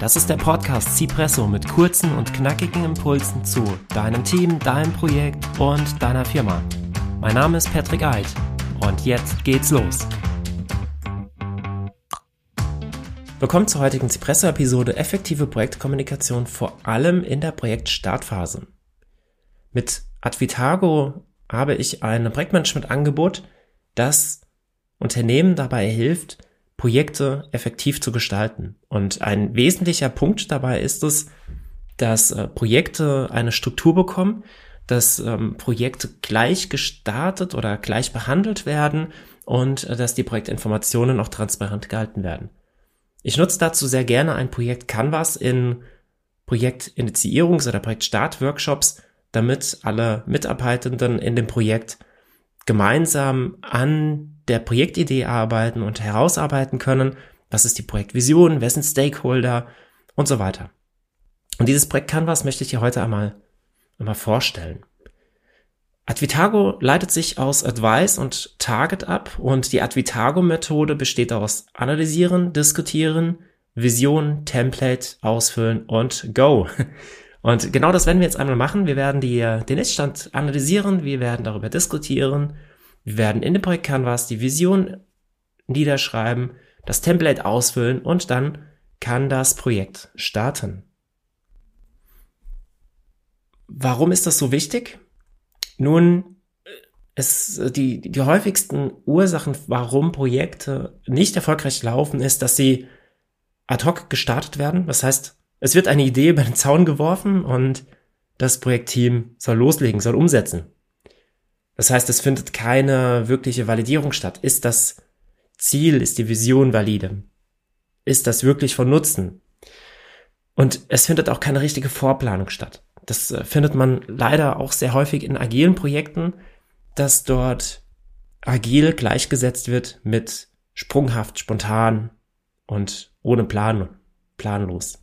Das ist der Podcast Cipresso mit kurzen und knackigen Impulsen zu deinem Team, deinem Projekt und deiner Firma. Mein Name ist Patrick Eid und jetzt geht's los. Willkommen zur heutigen Cipresso-Episode Effektive Projektkommunikation, vor allem in der Projektstartphase. Mit Advitago habe ich ein Projektmanagement-Angebot, das Unternehmen dabei hilft, Projekte effektiv zu gestalten. Und ein wesentlicher Punkt dabei ist es, dass äh, Projekte eine Struktur bekommen, dass ähm, Projekte gleich gestartet oder gleich behandelt werden und äh, dass die Projektinformationen auch transparent gehalten werden. Ich nutze dazu sehr gerne ein Projekt Canvas in Projektinitiierungs- oder Projektstartworkshops, damit alle Mitarbeitenden in dem Projekt gemeinsam an der Projektidee arbeiten und herausarbeiten können, was ist die Projektvision, wer sind Stakeholder und so weiter. Und dieses Projekt Canvas möchte ich dir heute einmal, einmal vorstellen. Advitago leitet sich aus Advice und Target ab und die Advitago-Methode besteht aus Analysieren, Diskutieren, Vision, Template, Ausfüllen und Go. Und genau das werden wir jetzt einmal machen. Wir werden die, den Iststand analysieren, wir werden darüber diskutieren, wir werden in dem Projekt Canvas die Vision niederschreiben, das Template ausfüllen und dann kann das Projekt starten. Warum ist das so wichtig? Nun, es, die, die häufigsten Ursachen, warum Projekte nicht erfolgreich laufen, ist, dass sie ad hoc gestartet werden. Das heißt, es wird eine Idee über den Zaun geworfen und das Projektteam soll loslegen, soll umsetzen. Das heißt, es findet keine wirkliche Validierung statt. Ist das Ziel, ist die Vision valide? Ist das wirklich von Nutzen? Und es findet auch keine richtige Vorplanung statt. Das äh, findet man leider auch sehr häufig in agilen Projekten, dass dort agil gleichgesetzt wird mit sprunghaft, spontan und ohne Plan, planlos.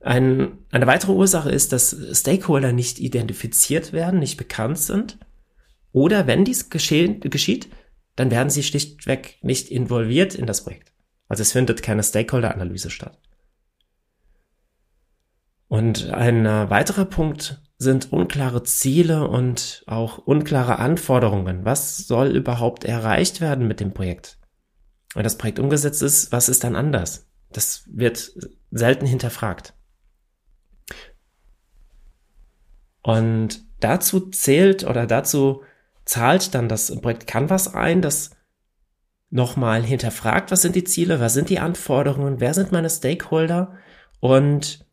Ein, eine weitere Ursache ist, dass Stakeholder nicht identifiziert werden, nicht bekannt sind. Oder wenn dies geschehen, geschieht, dann werden sie schlichtweg nicht involviert in das Projekt. Also es findet keine Stakeholder-Analyse statt. Und ein äh, weiterer Punkt sind unklare Ziele und auch unklare Anforderungen. Was soll überhaupt erreicht werden mit dem Projekt? Wenn das Projekt umgesetzt ist, was ist dann anders? Das wird selten hinterfragt. Und dazu zählt oder dazu zahlt dann das Projekt Canvas ein, das nochmal hinterfragt, was sind die Ziele, was sind die Anforderungen, wer sind meine Stakeholder und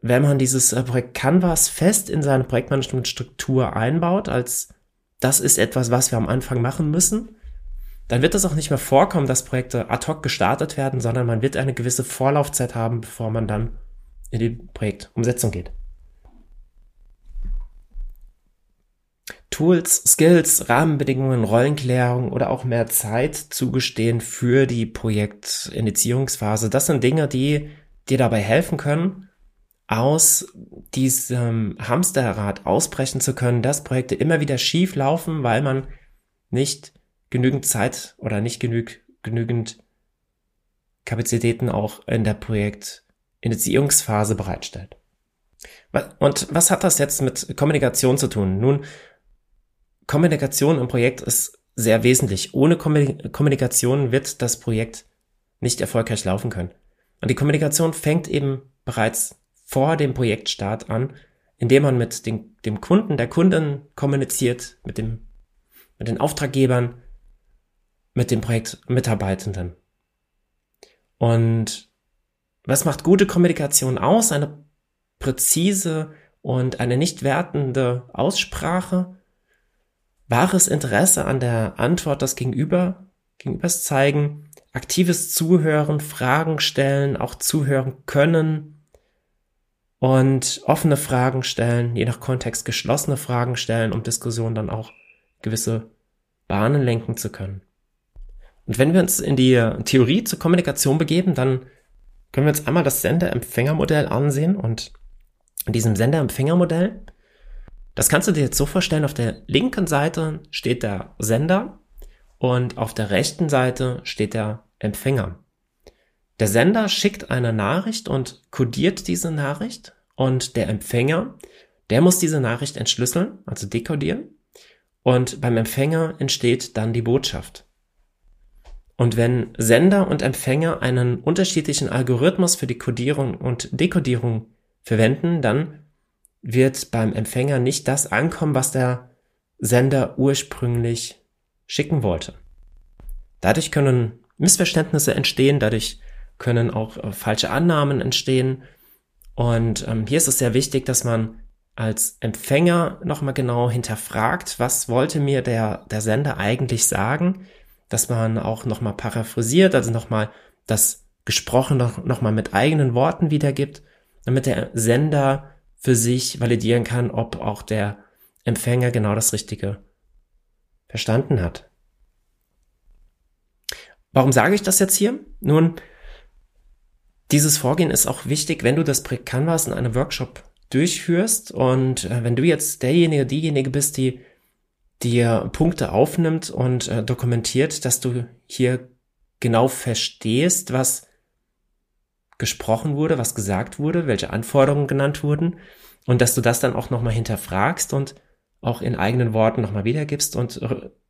wenn man dieses äh, Projekt Canvas fest in seine Projektmanagementstruktur einbaut, als das ist etwas, was wir am Anfang machen müssen, dann wird es auch nicht mehr vorkommen, dass Projekte ad hoc gestartet werden, sondern man wird eine gewisse Vorlaufzeit haben, bevor man dann in die Projektumsetzung geht. Tools, Skills, Rahmenbedingungen, Rollenklärung oder auch mehr Zeit zugestehen für die Projektinitiierungsphase. Das sind Dinge, die dir dabei helfen können, aus diesem Hamsterrad ausbrechen zu können, dass Projekte immer wieder schief laufen, weil man nicht genügend Zeit oder nicht genüg, genügend Kapazitäten auch in der Projektinitiierungsphase bereitstellt. Und was hat das jetzt mit Kommunikation zu tun? Nun, Kommunikation im Projekt ist sehr wesentlich. Ohne Kommunikation wird das Projekt nicht erfolgreich laufen können. Und die Kommunikation fängt eben bereits vor dem Projektstart an, indem man mit den, dem Kunden, der Kunden kommuniziert, mit dem, mit den Auftraggebern, mit den Projektmitarbeitenden. Und was macht gute Kommunikation aus? Eine präzise und eine nicht wertende Aussprache, wahres Interesse an der Antwort des Gegenüber, Gegenübers zeigen, aktives Zuhören, Fragen stellen, auch zuhören können und offene Fragen stellen, je nach Kontext geschlossene Fragen stellen, um Diskussionen dann auch gewisse Bahnen lenken zu können. Und wenn wir uns in die Theorie zur Kommunikation begeben, dann können wir uns einmal das Sender-Empfänger-Modell ansehen und in diesem Sender-Empfänger-Modell das kannst du dir jetzt so vorstellen, auf der linken Seite steht der Sender und auf der rechten Seite steht der Empfänger. Der Sender schickt eine Nachricht und kodiert diese Nachricht und der Empfänger, der muss diese Nachricht entschlüsseln, also dekodieren und beim Empfänger entsteht dann die Botschaft. Und wenn Sender und Empfänger einen unterschiedlichen Algorithmus für die Kodierung und Dekodierung verwenden, dann wird beim Empfänger nicht das ankommen, was der Sender ursprünglich schicken wollte. Dadurch können Missverständnisse entstehen, dadurch können auch äh, falsche Annahmen entstehen. Und ähm, hier ist es sehr wichtig, dass man als Empfänger nochmal genau hinterfragt, was wollte mir der, der Sender eigentlich sagen, dass man auch nochmal paraphrasiert, also nochmal das Gesprochen noch, noch mit eigenen Worten wiedergibt, damit der Sender für sich validieren kann, ob auch der Empfänger genau das Richtige verstanden hat. Warum sage ich das jetzt hier? Nun, dieses Vorgehen ist auch wichtig, wenn du das Projekt Canvas in einem Workshop durchführst und äh, wenn du jetzt derjenige, diejenige bist, die dir Punkte aufnimmt und äh, dokumentiert, dass du hier genau verstehst, was gesprochen wurde, was gesagt wurde, welche Anforderungen genannt wurden und dass du das dann auch nochmal hinterfragst und auch in eigenen Worten nochmal wiedergibst und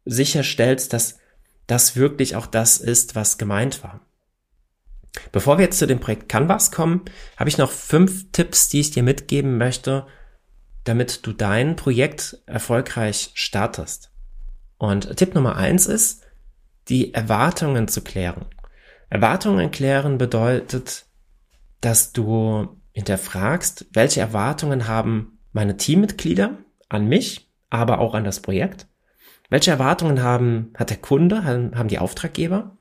sicherstellst, dass das wirklich auch das ist, was gemeint war. Bevor wir jetzt zu dem Projekt Canvas kommen, habe ich noch fünf Tipps, die ich dir mitgeben möchte, damit du dein Projekt erfolgreich startest. Und Tipp Nummer eins ist, die Erwartungen zu klären. Erwartungen klären bedeutet, dass du hinterfragst, welche Erwartungen haben meine Teammitglieder an mich, aber auch an das Projekt? Welche Erwartungen haben, hat der Kunde, haben die Auftraggeber?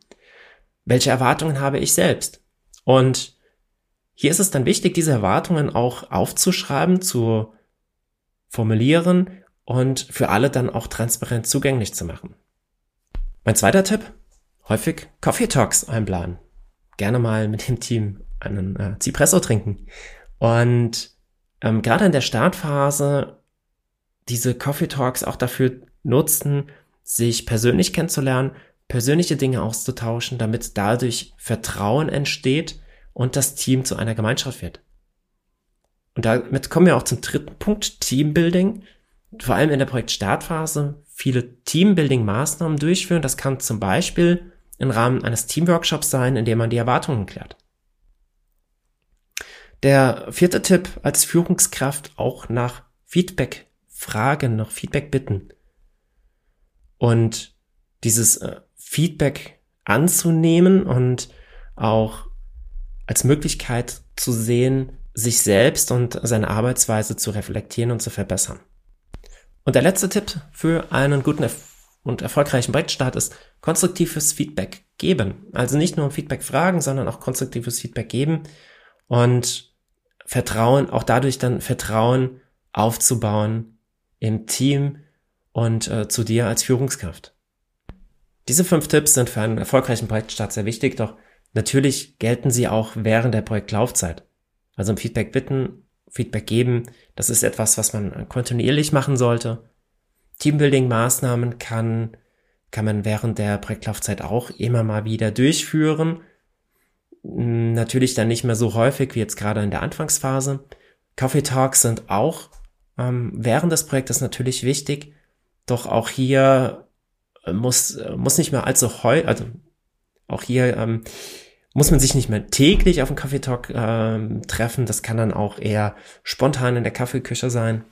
welche Erwartungen habe ich selbst? Und hier ist es dann wichtig, diese Erwartungen auch aufzuschreiben, zu formulieren und für alle dann auch transparent zugänglich zu machen. Mein zweiter Tipp, häufig Coffee Talks einplanen. Gerne mal mit dem Team einen äh, Cipresso trinken. Und ähm, gerade in der Startphase diese Coffee Talks auch dafür nutzen, sich persönlich kennenzulernen, persönliche Dinge auszutauschen, damit dadurch Vertrauen entsteht und das Team zu einer Gemeinschaft wird. Und damit kommen wir auch zum dritten Punkt, Teambuilding. Vor allem in der Projektstartphase viele Teambuilding-Maßnahmen durchführen. Das kann zum Beispiel im Rahmen eines Teamworkshops sein, in dem man die Erwartungen klärt. Der vierte Tipp als Führungskraft auch nach Feedback fragen, nach Feedback bitten. Und dieses äh, Feedback anzunehmen und auch als Möglichkeit zu sehen, sich selbst und seine Arbeitsweise zu reflektieren und zu verbessern. Und der letzte Tipp für einen guten und erfolgreichen Projektstart ist konstruktives Feedback geben. Also nicht nur Feedback fragen, sondern auch konstruktives Feedback geben und Vertrauen, auch dadurch dann Vertrauen aufzubauen im Team und äh, zu dir als Führungskraft. Diese fünf Tipps sind für einen erfolgreichen Projektstart sehr wichtig, doch natürlich gelten sie auch während der Projektlaufzeit. Also im Feedback bitten, Feedback geben, das ist etwas, was man kontinuierlich machen sollte. Teambuilding-Maßnahmen kann, kann man während der Projektlaufzeit auch immer mal wieder durchführen. Natürlich dann nicht mehr so häufig wie jetzt gerade in der Anfangsphase. Coffee Talks sind auch ähm, während des Projektes natürlich wichtig, doch auch hier muss, muss nicht mehr allzu heu, also auch hier ähm, muss man sich nicht mehr täglich auf dem Kaffeetalk ähm, treffen. Das kann dann auch eher spontan in der Kaffeeküche sein.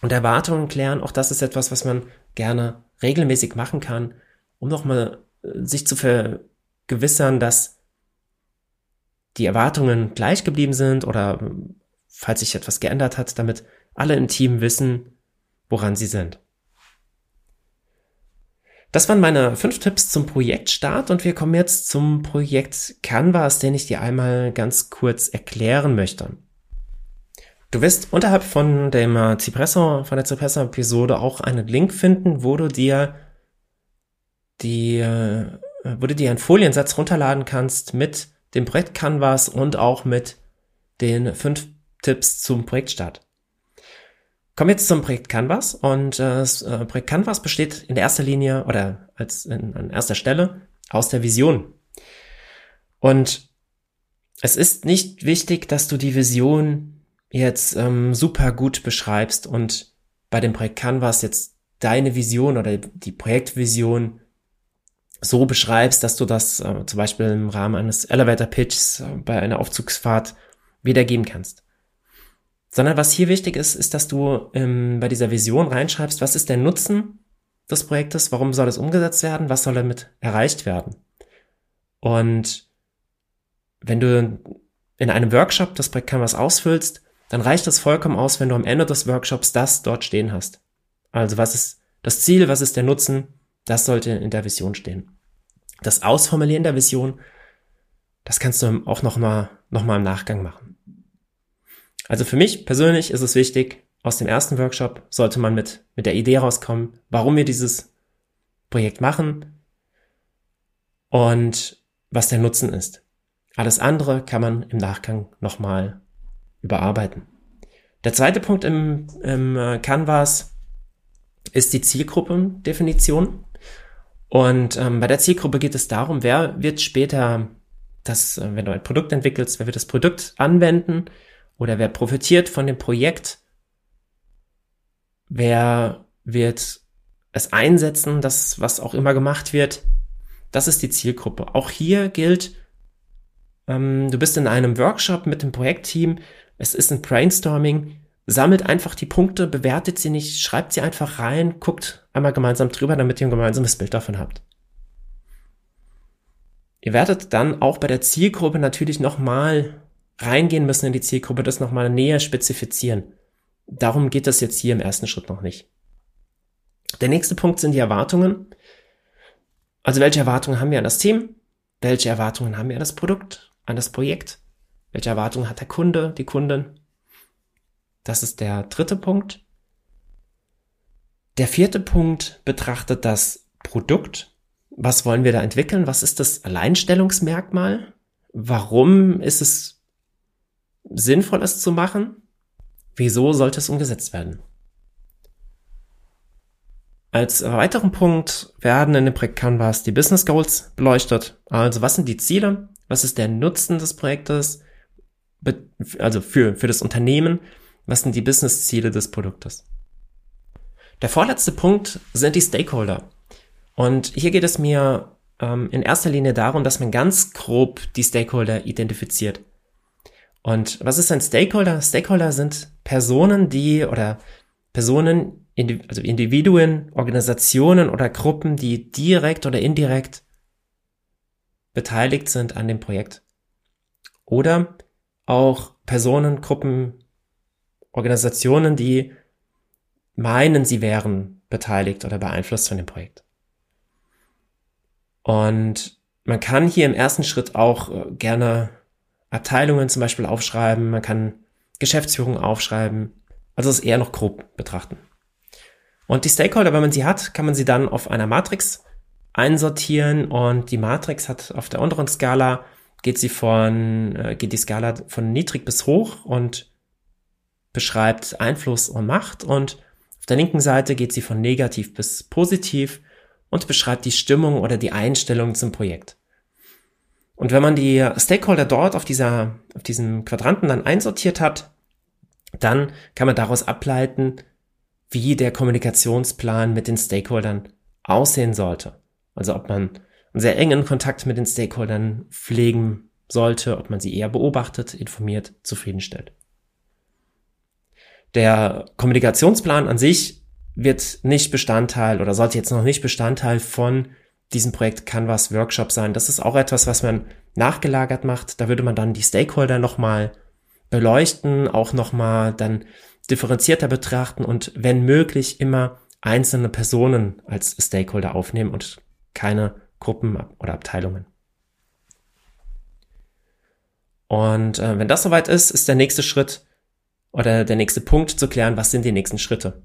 Und Erwartungen klären, auch das ist etwas, was man gerne regelmäßig machen kann, um nochmal äh, sich zu vergewissern, dass die Erwartungen gleich geblieben sind oder falls sich etwas geändert hat, damit alle im Team wissen, woran sie sind. Das waren meine fünf Tipps zum Projektstart und wir kommen jetzt zum Projekt Canvas, den ich dir einmal ganz kurz erklären möchte. Du wirst unterhalb von dem äh, Cipresso, von der Cipresso-Episode auch einen Link finden, wo du dir die, äh, wo du dir einen Foliensatz runterladen kannst mit dem Projekt Canvas und auch mit den fünf Tipps zum Projektstart. Kommen wir jetzt zum Projekt Canvas und äh, das äh, Projekt Canvas besteht in erster Linie oder als in, an erster Stelle aus der Vision. Und es ist nicht wichtig, dass du die Vision jetzt ähm, super gut beschreibst und bei dem Projekt Canvas jetzt deine Vision oder die Projektvision so beschreibst, dass du das äh, zum Beispiel im Rahmen eines Elevator Pitches äh, bei einer Aufzugsfahrt wiedergeben kannst. Sondern was hier wichtig ist, ist, dass du ähm, bei dieser Vision reinschreibst, was ist der Nutzen des Projektes, warum soll es umgesetzt werden, was soll damit erreicht werden. Und wenn du in einem Workshop das Projekt Canvas ausfüllst, dann reicht es vollkommen aus, wenn du am Ende des Workshops das dort stehen hast. Also was ist das Ziel, was ist der Nutzen, das sollte in der Vision stehen. Das Ausformulieren der Vision, das kannst du auch nochmal noch mal im Nachgang machen. Also für mich persönlich ist es wichtig, aus dem ersten Workshop sollte man mit, mit der Idee rauskommen, warum wir dieses Projekt machen und was der Nutzen ist. Alles andere kann man im Nachgang nochmal überarbeiten. Der zweite Punkt im, im äh, Canvas ist die Zielgruppendefinition. Und ähm, bei der Zielgruppe geht es darum, wer wird später das, äh, wenn du ein Produkt entwickelst, wer wird das Produkt anwenden oder wer profitiert von dem Projekt, wer wird es einsetzen, das, was auch immer gemacht wird. Das ist die Zielgruppe. Auch hier gilt, ähm, du bist in einem Workshop mit dem Projektteam, es ist ein Brainstorming, sammelt einfach die Punkte, bewertet sie nicht, schreibt sie einfach rein, guckt einmal gemeinsam drüber, damit ihr ein gemeinsames Bild davon habt. Ihr werdet dann auch bei der Zielgruppe natürlich nochmal reingehen müssen in die Zielgruppe, das nochmal näher spezifizieren. Darum geht es jetzt hier im ersten Schritt noch nicht. Der nächste Punkt sind die Erwartungen. Also welche Erwartungen haben wir an das Team? Welche Erwartungen haben wir an das Produkt, an das Projekt? Welche Erwartungen hat der Kunde, die Kundin? Das ist der dritte Punkt. Der vierte Punkt betrachtet das Produkt. Was wollen wir da entwickeln? Was ist das Alleinstellungsmerkmal? Warum ist es sinnvoll, es zu machen? Wieso sollte es umgesetzt werden? Als weiteren Punkt werden in dem Projekt Canvas die Business Goals beleuchtet. Also was sind die Ziele? Was ist der Nutzen des Projektes? Also für, für das Unternehmen? Was sind die Business-Ziele des Produktes? Der vorletzte Punkt sind die Stakeholder. Und hier geht es mir ähm, in erster Linie darum, dass man ganz grob die Stakeholder identifiziert. Und was ist ein Stakeholder? Stakeholder sind Personen, die oder Personen, also Individuen, Organisationen oder Gruppen, die direkt oder indirekt beteiligt sind an dem Projekt. Oder auch Personen, Gruppen, Organisationen, die meinen, sie wären beteiligt oder beeinflusst von dem Projekt. Und man kann hier im ersten Schritt auch äh, gerne Abteilungen zum Beispiel aufschreiben, man kann Geschäftsführung aufschreiben, also es eher noch grob betrachten. Und die Stakeholder, wenn man sie hat, kann man sie dann auf einer Matrix einsortieren und die Matrix hat auf der unteren Skala geht sie von, äh, geht die Skala von niedrig bis hoch und beschreibt Einfluss und Macht und auf der linken Seite geht sie von negativ bis positiv und beschreibt die Stimmung oder die Einstellung zum Projekt. Und wenn man die Stakeholder dort auf dieser, auf diesem Quadranten dann einsortiert hat, dann kann man daraus ableiten, wie der Kommunikationsplan mit den Stakeholdern aussehen sollte. Also ob man einen sehr engen Kontakt mit den Stakeholdern pflegen sollte, ob man sie eher beobachtet, informiert, zufriedenstellt. Der Kommunikationsplan an sich wird nicht Bestandteil oder sollte jetzt noch nicht Bestandteil von diesem Projekt Canvas Workshop sein. Das ist auch etwas, was man nachgelagert macht. Da würde man dann die Stakeholder nochmal beleuchten, auch nochmal dann differenzierter betrachten und wenn möglich immer einzelne Personen als Stakeholder aufnehmen und keine Gruppen oder Abteilungen. Und äh, wenn das soweit ist, ist der nächste Schritt, oder der nächste Punkt zu klären, was sind die nächsten Schritte.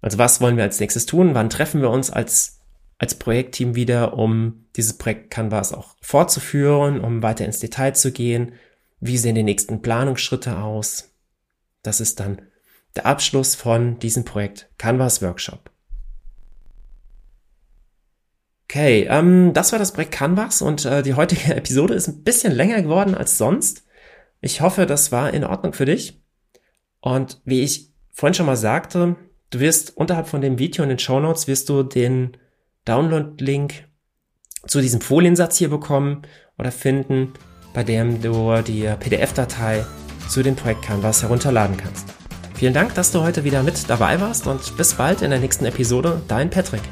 Also was wollen wir als nächstes tun? Wann treffen wir uns als, als Projektteam wieder, um dieses Projekt Canvas auch fortzuführen, um weiter ins Detail zu gehen? Wie sehen die nächsten Planungsschritte aus? Das ist dann der Abschluss von diesem Projekt Canvas Workshop. Okay, ähm, das war das Projekt Canvas und äh, die heutige Episode ist ein bisschen länger geworden als sonst. Ich hoffe, das war in Ordnung für dich. Und wie ich vorhin schon mal sagte, du wirst unterhalb von dem Video in den Show Notes wirst du den Download-Link zu diesem Foliensatz hier bekommen oder finden, bei dem du die PDF-Datei zu dem Projekt Canvas herunterladen kannst. Vielen Dank, dass du heute wieder mit dabei warst und bis bald in der nächsten Episode. Dein Patrick.